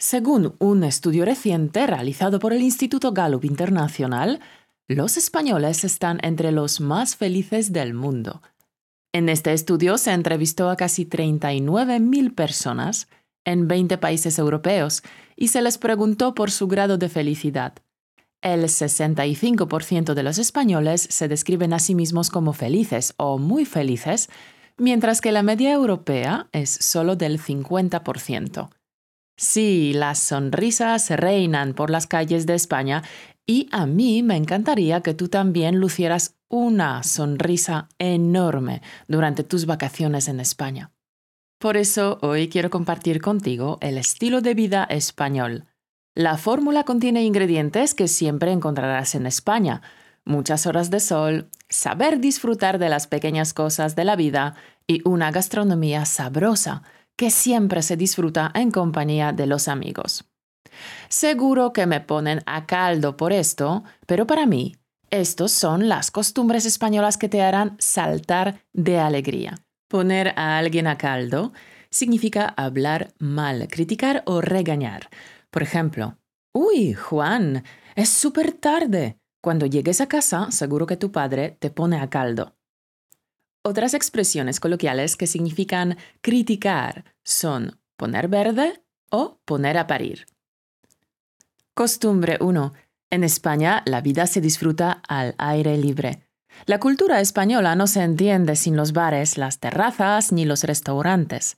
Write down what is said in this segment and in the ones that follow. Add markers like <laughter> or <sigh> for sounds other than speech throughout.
Según un estudio reciente realizado por el Instituto Gallup Internacional, los españoles están entre los más felices del mundo. En este estudio se entrevistó a casi 39.000 personas en 20 países europeos y se les preguntó por su grado de felicidad. El 65% de los españoles se describen a sí mismos como felices o muy felices, mientras que la media europea es solo del 50%. Sí, las sonrisas reinan por las calles de España y a mí me encantaría que tú también lucieras una sonrisa enorme durante tus vacaciones en España. Por eso hoy quiero compartir contigo el estilo de vida español. La fórmula contiene ingredientes que siempre encontrarás en España. Muchas horas de sol, saber disfrutar de las pequeñas cosas de la vida y una gastronomía sabrosa que siempre se disfruta en compañía de los amigos. Seguro que me ponen a caldo por esto, pero para mí, estos son las costumbres españolas que te harán saltar de alegría. Poner a alguien a caldo significa hablar mal, criticar o regañar. Por ejemplo, Uy, Juan, es súper tarde. Cuando llegues a casa, seguro que tu padre te pone a caldo. Otras expresiones coloquiales que significan criticar son poner verde o poner a parir. Costumbre 1. En España la vida se disfruta al aire libre. La cultura española no se entiende sin los bares, las terrazas ni los restaurantes.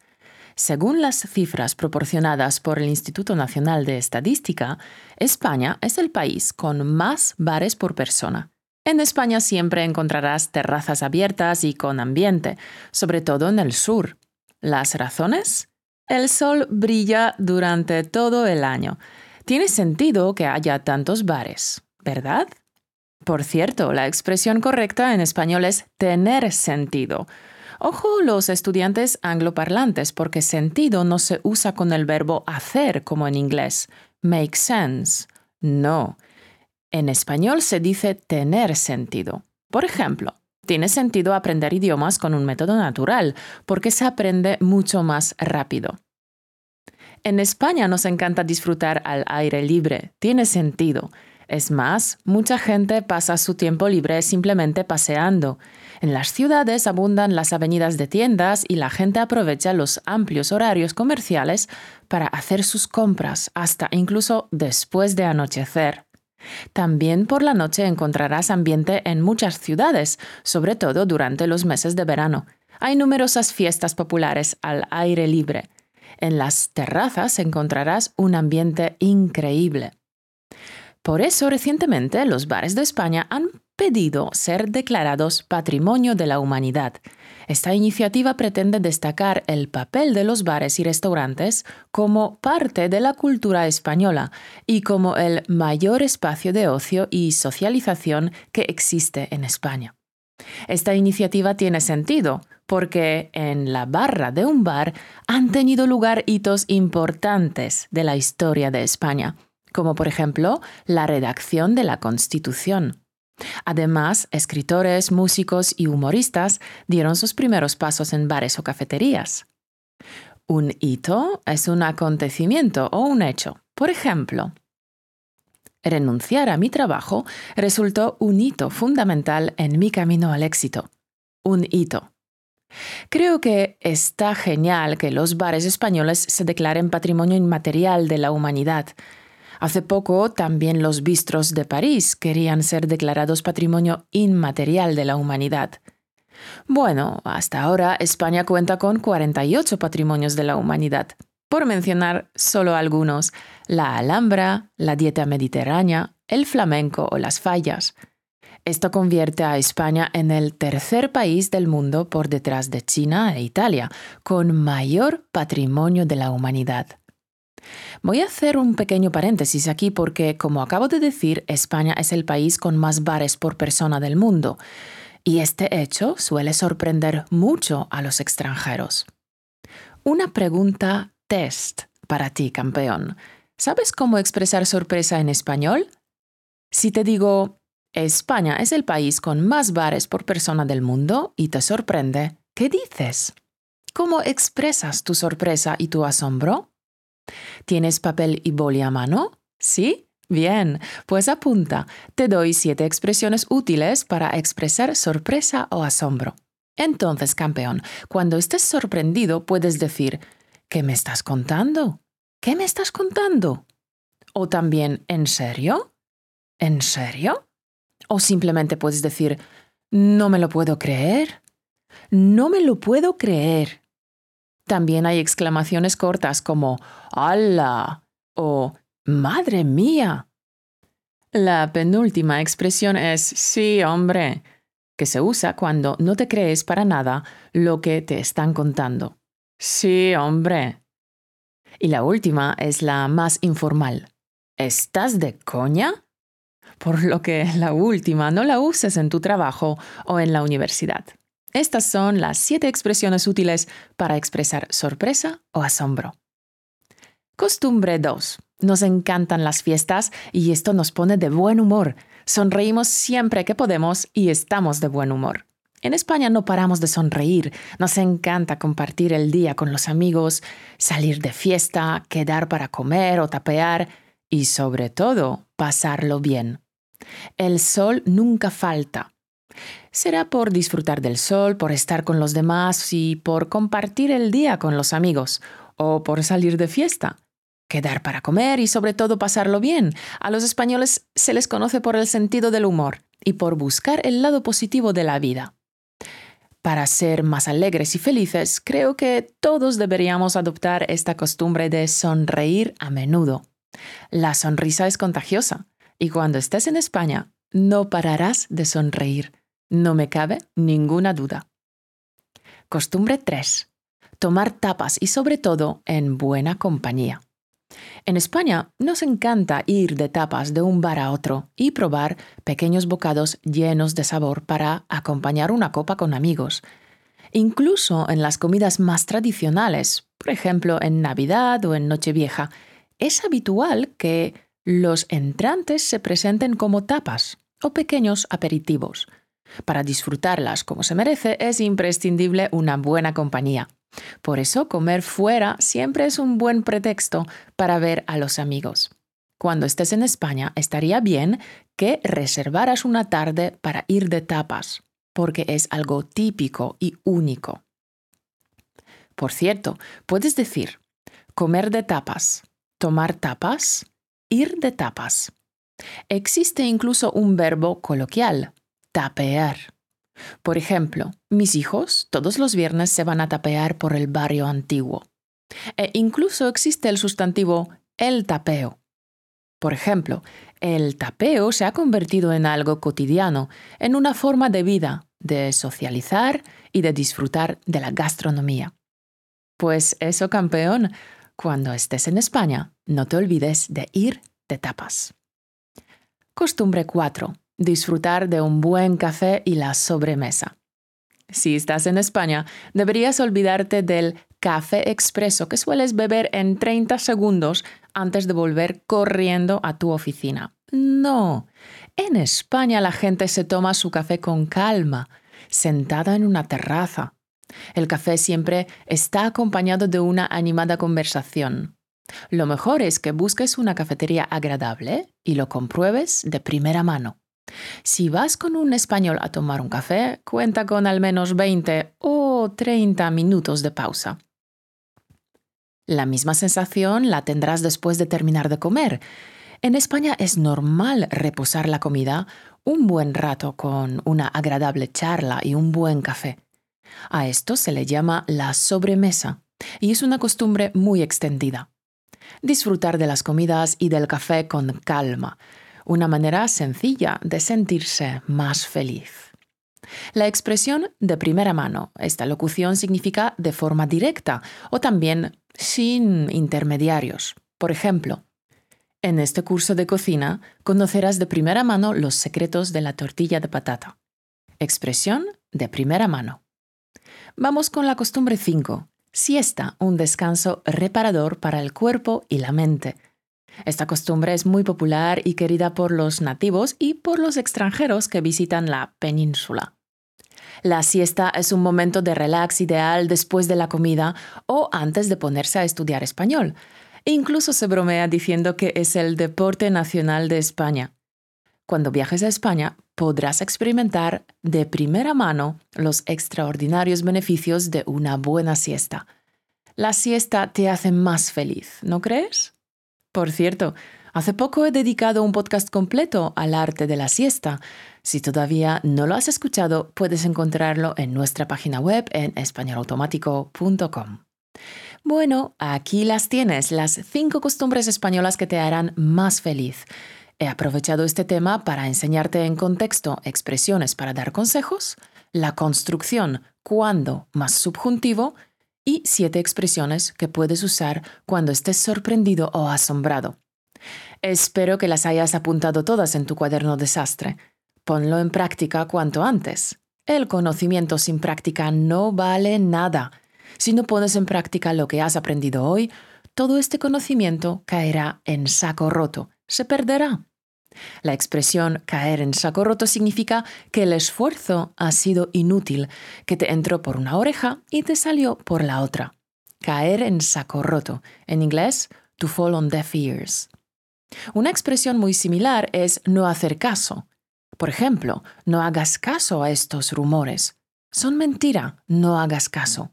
Según las cifras proporcionadas por el Instituto Nacional de Estadística, España es el país con más bares por persona. En España siempre encontrarás terrazas abiertas y con ambiente, sobre todo en el sur. ¿Las razones? El sol brilla durante todo el año. Tiene sentido que haya tantos bares, ¿verdad? Por cierto, la expresión correcta en español es tener sentido. Ojo los estudiantes angloparlantes, porque sentido no se usa con el verbo hacer como en inglés. Make sense. No. En español se dice tener sentido. Por ejemplo, tiene sentido aprender idiomas con un método natural, porque se aprende mucho más rápido. En España nos encanta disfrutar al aire libre, tiene sentido. Es más, mucha gente pasa su tiempo libre simplemente paseando. En las ciudades abundan las avenidas de tiendas y la gente aprovecha los amplios horarios comerciales para hacer sus compras, hasta incluso después de anochecer. También por la noche encontrarás ambiente en muchas ciudades, sobre todo durante los meses de verano. Hay numerosas fiestas populares al aire libre. En las terrazas encontrarás un ambiente increíble. Por eso recientemente los bares de España han pedido ser declarados Patrimonio de la Humanidad. Esta iniciativa pretende destacar el papel de los bares y restaurantes como parte de la cultura española y como el mayor espacio de ocio y socialización que existe en España. Esta iniciativa tiene sentido porque en la barra de un bar han tenido lugar hitos importantes de la historia de España, como por ejemplo la redacción de la Constitución. Además, escritores, músicos y humoristas dieron sus primeros pasos en bares o cafeterías. Un hito es un acontecimiento o un hecho. Por ejemplo, renunciar a mi trabajo resultó un hito fundamental en mi camino al éxito. Un hito. Creo que está genial que los bares españoles se declaren patrimonio inmaterial de la humanidad Hace poco también los bistros de París querían ser declarados patrimonio inmaterial de la humanidad. Bueno, hasta ahora España cuenta con 48 patrimonios de la humanidad. Por mencionar solo algunos, la Alhambra, la dieta mediterránea, el flamenco o las fallas. Esto convierte a España en el tercer país del mundo por detrás de China e Italia, con mayor patrimonio de la humanidad. Voy a hacer un pequeño paréntesis aquí porque, como acabo de decir, España es el país con más bares por persona del mundo, y este hecho suele sorprender mucho a los extranjeros. Una pregunta test para ti, campeón. ¿Sabes cómo expresar sorpresa en español? Si te digo, España es el país con más bares por persona del mundo y te sorprende, ¿qué dices? ¿Cómo expresas tu sorpresa y tu asombro? ¿Tienes papel y boli a mano? ¿Sí? Bien, pues apunta. Te doy siete expresiones útiles para expresar sorpresa o asombro. Entonces, campeón, cuando estés sorprendido puedes decir, ¿qué me estás contando? ¿Qué me estás contando? O también, ¿en serio? ¿En serio? O simplemente puedes decir, no me lo puedo creer. No me lo puedo creer. También hay exclamaciones cortas como ¡Hala! o ¡Madre mía! La penúltima expresión es sí, hombre, que se usa cuando no te crees para nada lo que te están contando. Sí, hombre. Y la última es la más informal. ¿Estás de coña? Por lo que la última no la uses en tu trabajo o en la universidad. Estas son las siete expresiones útiles para expresar sorpresa o asombro. Costumbre 2. Nos encantan las fiestas y esto nos pone de buen humor. Sonreímos siempre que podemos y estamos de buen humor. En España no paramos de sonreír, nos encanta compartir el día con los amigos, salir de fiesta, quedar para comer o tapear y sobre todo pasarlo bien. El sol nunca falta. Será por disfrutar del sol, por estar con los demás y por compartir el día con los amigos, o por salir de fiesta quedar para comer y sobre todo pasarlo bien. A los españoles se les conoce por el sentido del humor y por buscar el lado positivo de la vida. Para ser más alegres y felices, creo que todos deberíamos adoptar esta costumbre de sonreír a menudo. La sonrisa es contagiosa y cuando estés en España no pararás de sonreír. No me cabe ninguna duda. Costumbre 3. Tomar tapas y sobre todo en buena compañía. En España nos encanta ir de tapas de un bar a otro y probar pequeños bocados llenos de sabor para acompañar una copa con amigos. Incluso en las comidas más tradicionales, por ejemplo en Navidad o en Nochevieja, es habitual que los entrantes se presenten como tapas o pequeños aperitivos. Para disfrutarlas como se merece es imprescindible una buena compañía. Por eso comer fuera siempre es un buen pretexto para ver a los amigos. Cuando estés en España, estaría bien que reservaras una tarde para ir de tapas, porque es algo típico y único. Por cierto, puedes decir comer de tapas, tomar tapas, ir de tapas. Existe incluso un verbo coloquial, tapear. Por ejemplo, mis hijos todos los viernes se van a tapear por el barrio antiguo. E incluso existe el sustantivo el tapeo. Por ejemplo, el tapeo se ha convertido en algo cotidiano, en una forma de vida, de socializar y de disfrutar de la gastronomía. Pues eso, campeón, cuando estés en España, no te olvides de ir de tapas. Costumbre 4 disfrutar de un buen café y la sobremesa. Si estás en España, deberías olvidarte del café expreso que sueles beber en 30 segundos antes de volver corriendo a tu oficina. No, en España la gente se toma su café con calma, sentada en una terraza. El café siempre está acompañado de una animada conversación. Lo mejor es que busques una cafetería agradable y lo compruebes de primera mano. Si vas con un español a tomar un café, cuenta con al menos 20 o 30 minutos de pausa. La misma sensación la tendrás después de terminar de comer. En España es normal reposar la comida un buen rato con una agradable charla y un buen café. A esto se le llama la sobremesa y es una costumbre muy extendida. Disfrutar de las comidas y del café con calma, una manera sencilla de sentirse más feliz. La expresión de primera mano. Esta locución significa de forma directa o también sin intermediarios. Por ejemplo, en este curso de cocina conocerás de primera mano los secretos de la tortilla de patata. Expresión de primera mano. Vamos con la costumbre 5. Siesta, un descanso reparador para el cuerpo y la mente esta costumbre es muy popular y querida por los nativos y por los extranjeros que visitan la península. La siesta es un momento de relax ideal después de la comida o antes de ponerse a estudiar español. Incluso se bromea diciendo que es el deporte nacional de España. Cuando viajes a España, podrás experimentar de primera mano los extraordinarios beneficios de una buena siesta. La siesta te hace más feliz, ¿no crees? Por cierto, hace poco he dedicado un podcast completo al arte de la siesta. Si todavía no lo has escuchado, puedes encontrarlo en nuestra página web en españolautomático.com. Bueno, aquí las tienes, las cinco costumbres españolas que te harán más feliz. He aprovechado este tema para enseñarte en contexto expresiones para dar consejos, la construcción cuando más subjuntivo y siete expresiones que puedes usar cuando estés sorprendido o asombrado. Espero que las hayas apuntado todas en tu cuaderno desastre. Ponlo en práctica cuanto antes. El conocimiento sin práctica no vale nada. Si no pones en práctica lo que has aprendido hoy, todo este conocimiento caerá en saco roto, se perderá. La expresión caer en saco roto significa que el esfuerzo ha sido inútil, que te entró por una oreja y te salió por la otra. Caer en saco roto. En inglés, to fall on deaf ears. Una expresión muy similar es no hacer caso. Por ejemplo, no hagas caso a estos rumores. Son mentira, no hagas caso.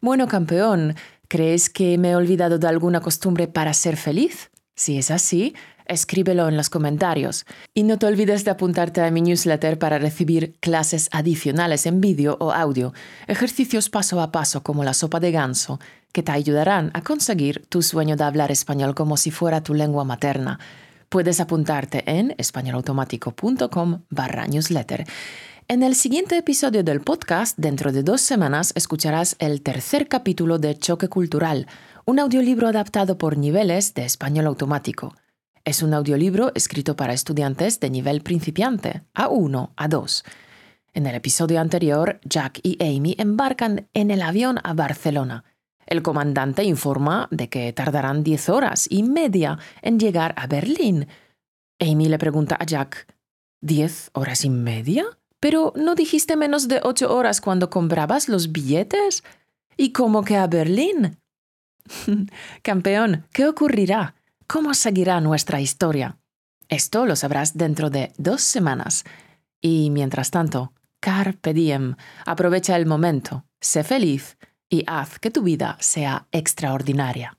Bueno, campeón, ¿crees que me he olvidado de alguna costumbre para ser feliz? Si es así, escríbelo en los comentarios. Y no te olvides de apuntarte a mi newsletter para recibir clases adicionales en vídeo o audio, ejercicios paso a paso como la sopa de ganso, que te ayudarán a conseguir tu sueño de hablar español como si fuera tu lengua materna. Puedes apuntarte en españolautomático.com barra newsletter. En el siguiente episodio del podcast, dentro de dos semanas, escucharás el tercer capítulo de Choque Cultural, un audiolibro adaptado por niveles de español automático. Es un audiolibro escrito para estudiantes de nivel principiante, A1, A2. En el episodio anterior, Jack y Amy embarcan en el avión a Barcelona. El comandante informa de que tardarán 10 horas y media en llegar a Berlín. Amy le pregunta a Jack, ¿10 horas y media? Pero ¿no dijiste menos de 8 horas cuando comprabas los billetes? ¿Y cómo que a Berlín? <laughs> Campeón, ¿qué ocurrirá? ¿Cómo seguirá nuestra historia? Esto lo sabrás dentro de dos semanas. Y mientras tanto, carpe diem, aprovecha el momento, sé feliz y haz que tu vida sea extraordinaria.